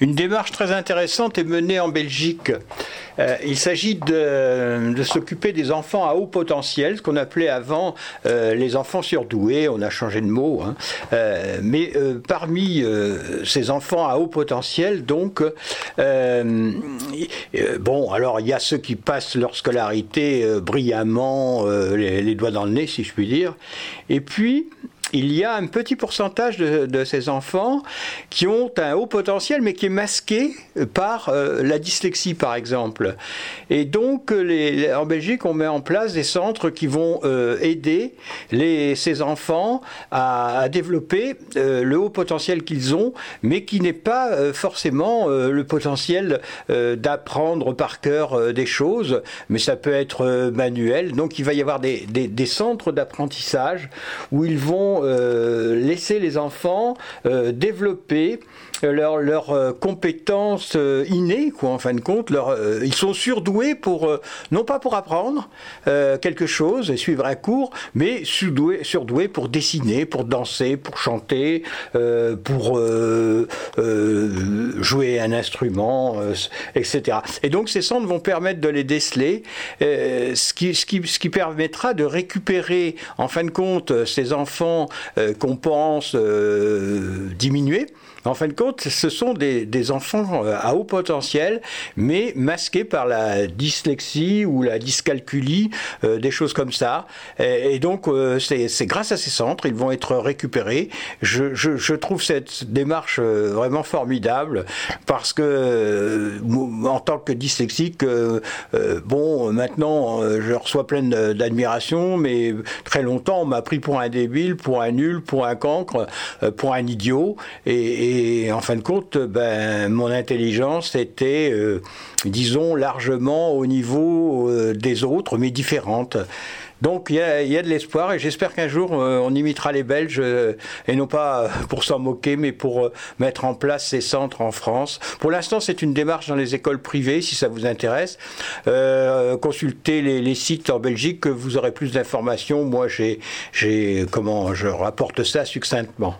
Une démarche très intéressante est menée en Belgique. Euh, il s'agit de, s'occuper des enfants à haut potentiel, ce qu'on appelait avant euh, les enfants surdoués, on a changé de mot. Hein. Euh, mais parmi ces enfants à haut potentiel, donc, bon, alors il y a ceux qui passent leur scolarité brillamment, les, les doigts dans le nez, si je puis dire. Et puis, il y a un petit pourcentage de, ces enfants qui ont un haut potentiel, mais qui est masqué par euh, la dyslexie, par exemple. Et donc, en Belgique, on met en place des centres qui vont euh, aider ces enfants à, développer euh, le haut potentiel qu'ils ont, mais qui n'est pas forcément le potentiel d'apprendre par cœur des choses, mais ça peut être manuel. Donc, il va y avoir des centres d'apprentissage où ils vont euh, laisser les enfants euh, développer leurs leur, euh, compétences innées, quoi, en fin de compte. Leur, ils sont surdoués pour, non pas pour apprendre quelque chose et suivre un cours, mais surdoués, surdoués pour dessiner, pour danser, pour chanter, pour jouer un instrument, etc. Et donc ces centres vont permettre de les déceler, ce, qui, ce, qui, ce qui permettra de récupérer, en fin de compte, ces enfants euh, qu'on pense euh, diminuer. En fin de compte, ce sont des, enfants euh, à haut potentiel, mais masqués par la dyslexie ou la dyscalculie, des choses comme ça. Et, donc, c'est grâce à ces centres, ils vont être récupérés. Je, trouve cette démarche formidable parce que, en tant que dyslexique, bon, maintenant, je reçois plein d'admiration, mais très longtemps, on m'a pris pour un débile, pour un nul, pour un cancre, euh, pour un idiot. Et, en fin de compte, ben, mon intelligence était, euh, disons, largement au niveau euh, des autres, mais différente. Donc il y, a, de l'espoir et j'espère qu'un jour on imitera les Belges et non pas pour s'en moquer mais pour mettre en place ces centres en France. Pour l'instant c'est une démarche dans les écoles privées si ça vous intéresse. consultez les, les, sites en Belgique que vous aurez plus d'informations. Moi j'ai comment je rapporte ça succinctement.